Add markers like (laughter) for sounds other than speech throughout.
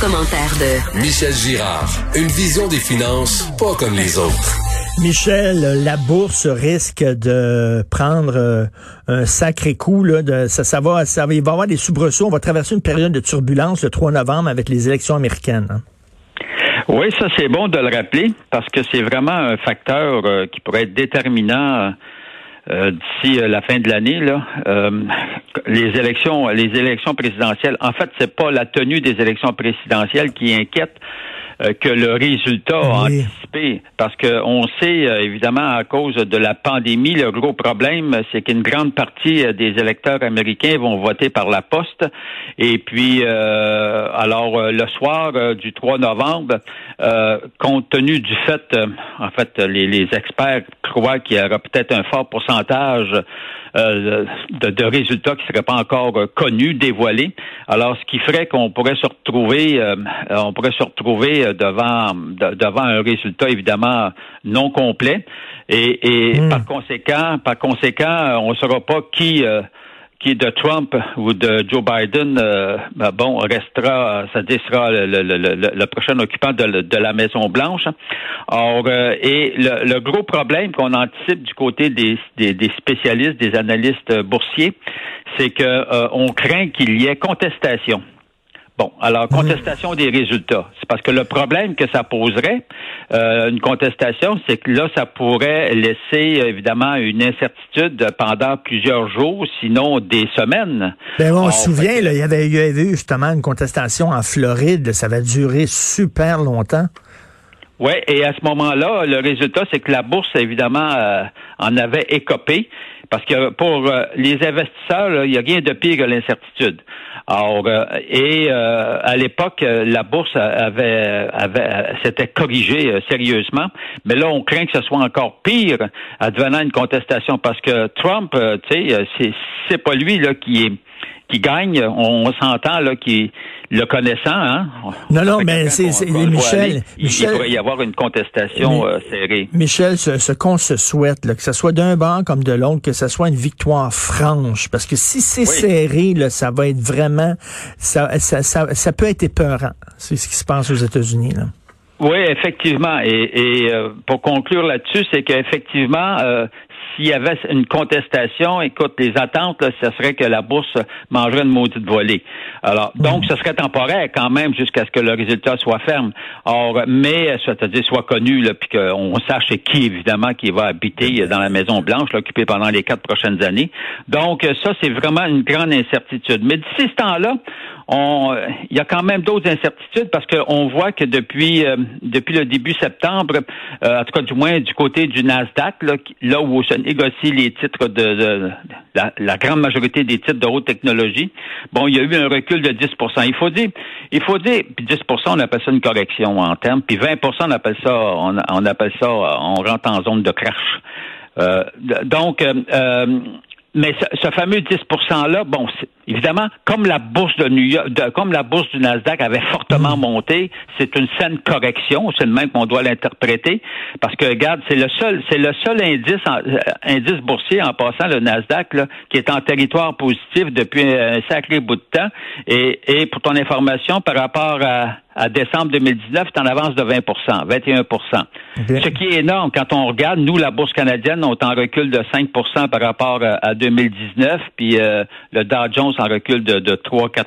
commentaire de Michel Girard. Une vision des finances pas comme les autres. Michel, la bourse risque de prendre euh, un sacré coup. Là, de, ça, ça, va, ça va, il va y avoir des soubresauts. On va traverser une période de turbulence le 3 novembre avec les élections américaines. hein. Oui, ça c'est bon de le rappeler parce que c'est vraiment un facteur euh, qui pourrait être déterminant euh, d'ici euh, la fin de l'année. Là, Euh, les élections, les élections présidentielles. En fait, c'est pas la tenue des élections présidentielles qui inquiète. Euh, que le résultat Oui. anticipé, parce que on sait euh, évidemment à cause de la pandémie, le gros problème, c'est qu'une grande partie euh, des électeurs américains vont voter par la poste, et puis euh, alors le soir du 3 novembre, euh, compte tenu du fait, en fait, les, les experts croient qu'il y aura peut-être un fort pourcentage euh, de, de résultats qui ne seraient pas encore connus, dévoilés. Alors, ce qui ferait qu'on pourrait se retrouver, on pourrait se retrouver devant de- devant un résultat évidemment non complet, et, et Hmm. par conséquent, par conséquent, on ne saura pas qui. euh, qui de Trump ou de Joe Biden, euh, ben bon, restera, ça sera le, le, le, le- le prochain occupant de, la Maison Blanche. Or, euh, et le, le gros problème qu'on anticipe du côté des, des, des spécialistes, des analystes boursiers, c'est que euh, on craint qu'il y ait contestation. Bon, alors contestation des résultats. C'est parce que le problème que ça poserait, euh, une contestation, c'est que là, ça pourrait laisser évidemment une incertitude pendant plusieurs jours, sinon des semaines. Ben, on se souvient, fait là, il y avait, il y avait eu justement une contestation en Floride. ça va durer super longtemps. Oui, et à ce moment-là, le résultat, c'est que la bourse, évidemment, euh, en avait écopé. Parce que pour euh, les investisseurs, il n'y a rien de pire que l'incertitude. Alors, euh, et euh, à l'époque, euh, la bourse avait, avait s'était corrigée sérieusement, mais là, on craint que ce soit encore pire advenant une contestation, parce que Trump, tu sais, c'est pas lui là qui est qui gagne. On, on s'entend là qui le connaissant, hein. Non, non, mais c'est- Michel, aller, Michel- il pourrait y avoir une contestation Mais- euh, serrée. Michel, ce, ce qu'on se souhaite, là, que ce soit d'un banc comme de l'autre, que ce soit une victoire franche, parce que si c'est Oui. serré, là, ça va être vraiment, ça, ça, ça, ça peut être épeurant. C'est ce qui se passe aux États-Unis. Là. Oui, effectivement. Et, et, euh, pour conclure là-dessus, c'est qu'effectivement, euh, s'il y avait une contestation, écoute, les attentes, là, ce serait que la bourse mangerait une maudite volée. Alors, donc, ce serait temporaire quand même jusqu'à ce que le résultat soit ferme. Or, mais, c'est-à-dire soit connu, là, puis qu'on sache c'est qui, évidemment, qui va habiter dans la Maison Blanche, là, occupée pendant les quatre prochaines années. Donc, ça, c'est vraiment une grande incertitude. Mais d'ici ce temps-là, on, il y a quand même d'autres incertitudes parce qu'on voit que depuis euh, depuis le début septembre, euh, en tout cas du moins du côté du Nasdaq, là, là où négocient les titres de, la, grande majorité des titres de haute technologie, bon, il y a eu un recul de 10 Il faut dire, il faut dire, puis 10 on appelle ça une correction en termes, puis 20 on appelle ça, on, appelle ça, on rentre en zone de crash. Euh, donc, euh, euh, mais ce, ce fameux 10% là, bon, c'est- évidemment, comme la bourse de New York, de- comme la bourse du Nasdaq avait fortement monté, c'est une saine correction, c'est le même qu'on doit l'interpréter, parce que regarde, c'est le seul, c'est le seul indice, en- euh, indice boursier en passant le Nasdaq là, qui est en territoire positif depuis un sacré bout de temps. Et, et pour ton information, par rapport à, à décembre 2019, c'est en avance de 20% 21% Ce qui est énorme quand on regarde, nous, la bourse canadienne, on est en recul de 5% par rapport à, à 2019, puis euh, le Dow Jones en recul de, de 3-4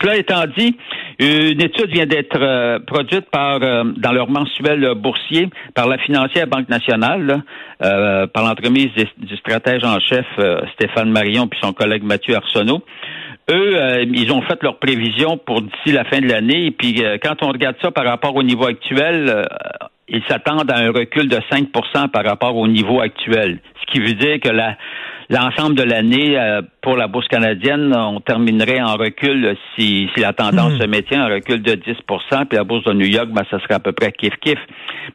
Cela étant dit, une étude vient d'être euh, produite par euh, dans leur mensuel boursier par la financière Banque nationale, euh, par l'entremise du stratège en chef Stéphane Marion puis son collègue Mathieu Arsenault. Eux, ils ont fait leurs prévisions pour d'ici la fin de l'année. Et puis, quand on regarde ça par rapport au niveau actuel, ils s'attendent à un recul de 5% par rapport au niveau actuel. Qui veut dire que la l'ensemble de l'année euh, pour la bourse canadienne, on terminerait en recul si, si la tendance Mhm. se maintient, un recul de 10% puis la bourse de New York, ben, ça serait à peu près kiff-kiff.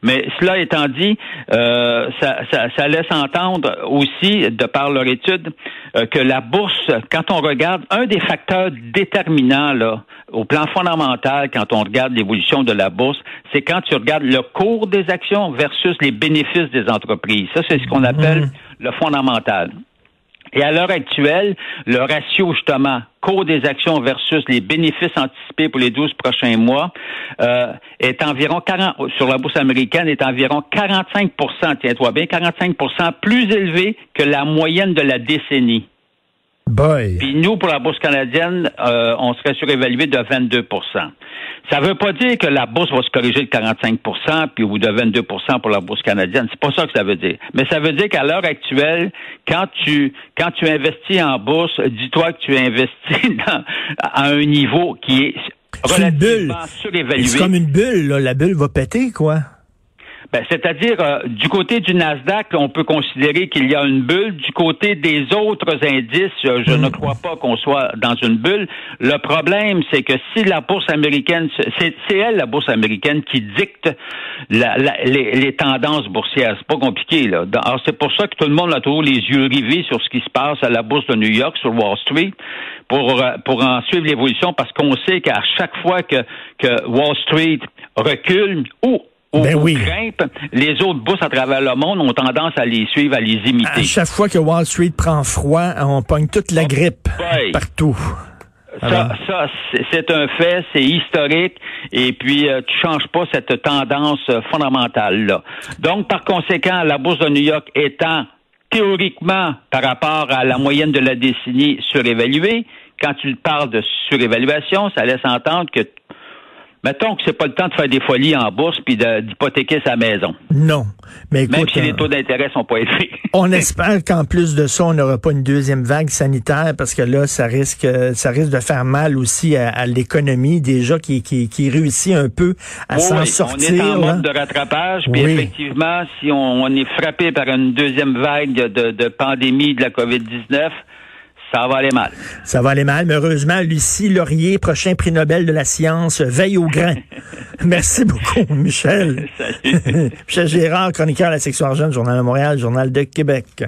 Mais cela étant dit, euh, ça, ça, ça laisse entendre aussi, de par leur étude, euh, que la bourse, quand on regarde, un des facteurs déterminants là, au plan fondamental, quand on regarde l'évolution de la bourse, c'est quand tu regardes le cours des actions versus les bénéfices des entreprises. Ça, c'est ce qu'on appelle le fondamental. Et à l'heure actuelle, le ratio justement cours des actions versus les bénéfices anticipés pour les 12 prochains mois euh, est environ 40 sur la bourse américaine est environ 45% tiens-toi bien, 45% plus élevé que la moyenne de la décennie. Boy. Puis nous, pour la bourse canadienne, euh, on serait surévalué de 22% Ça ne veut pas dire que la bourse va se corriger de 45% puis ou de 22% pour la bourse canadienne. C'est pas ça que ça veut dire. Mais ça veut dire qu'à l'heure actuelle, quand tu quand tu investis en bourse, dis-toi que tu investis (laughs) dans, à un niveau qui est C'est une bulle. relativement surévalué. C'est comme une bulle, là. La bulle va péter, quoi. Ben, C'est-à-dire, euh, du côté du Nasdaq, on peut considérer qu'il y a une bulle. Du côté des autres indices, euh, je ne crois pas qu'on soit dans une bulle. Le problème, c'est que si la bourse américaine, c'est elle, la bourse américaine, qui dicte la- la- les, les tendances boursières. C'est pas compliqué, là. Alors, c'est pour ça que tout le monde a toujours les yeux rivés sur ce qui se passe à la bourse de New York, sur Wall Street, pour, euh, pour en suivre l'évolution, parce qu'on sait qu'à chaque fois que, que Wall Street recule ou Ben ou oui. les autres bourses à travers le monde ont tendance à les suivre, à les À imiter. chaque fois que Wall Street prend froid, on pogne toute la grippe boy. partout. Ça, Alors. ça c'est- c'est un fait, c'est historique, et puis euh, tu changes pas cette tendance euh, fondamentale là. Donc, par conséquent, la bourse de New York étant théoriquement par rapport à la moyenne de la décennie surévaluée, quand tu parles de surévaluation, ça laisse entendre que Mettons que c'est pas le temps de faire des folies en bourse puis d'hypothéquer sa maison, Non. Mais même écoute, si les euh, taux d'intérêt sont pas élevés. (laughs) on espère qu'en plus de ça, on n'aura pas une deuxième vague sanitaire parce que là, ça risque, ça risque de faire mal aussi à, à l'économie déjà qui, qui, qui réussit un peu à Oui, s'en sortir. On est en mode de rattrapage, puis Oui. effectivement, si on, on est frappé par une deuxième vague de, de pandémie de la COVID-19, ça va aller mal. Ça va aller mal, mais heureusement, Lucie Laurier, prochain prix Nobel de la science, veille au grain. (laughs) Merci beaucoup, Michel. (laughs) (laughs) Michel Gérard, chroniqueur à la section argent, du Journal de Montréal, Journal de Québec.